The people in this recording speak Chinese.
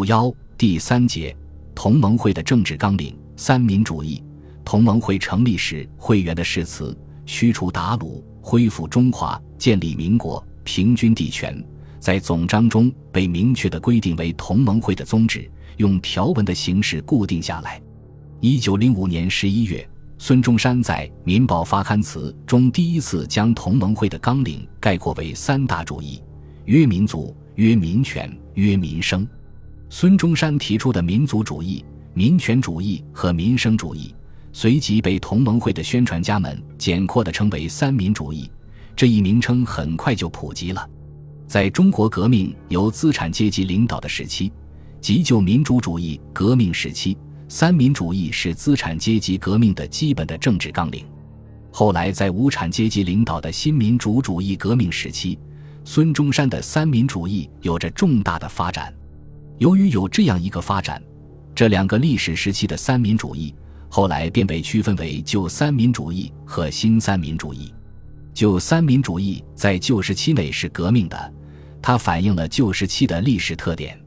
五幺第三节同盟会的政治纲领：三民主义。同盟会成立时，会员的誓词：驱除鞑虏，恢复中华，建立民国，平均地权，在总章中被明确的规定为同盟会的宗旨，用条文的形式固定下来。一九零五年十一月，孙中山在《民报》发刊词中第一次将同盟会的纲领概括为三大主义：曰民族，曰民权，曰民生。孙中山提出的民族主义、民权主义和民生主义。随即被同盟会的宣传家们简括地称为“三民主义”，这一名称很快就普及了。在中国革命由资产阶级领导的时期，即旧民主主义革命时期，三民主义是资产阶级革命的基本的政治纲领。后来在无产阶级领导的新民主主义革命时期，孙中山的三民主义有着重大的发展。由于有这样一个发展，这两个历史时期的三民主义。后来便被区分为旧三民主义和新三民主义。旧三民主义在旧时期内是革命的，它反映了旧时期的历史特点。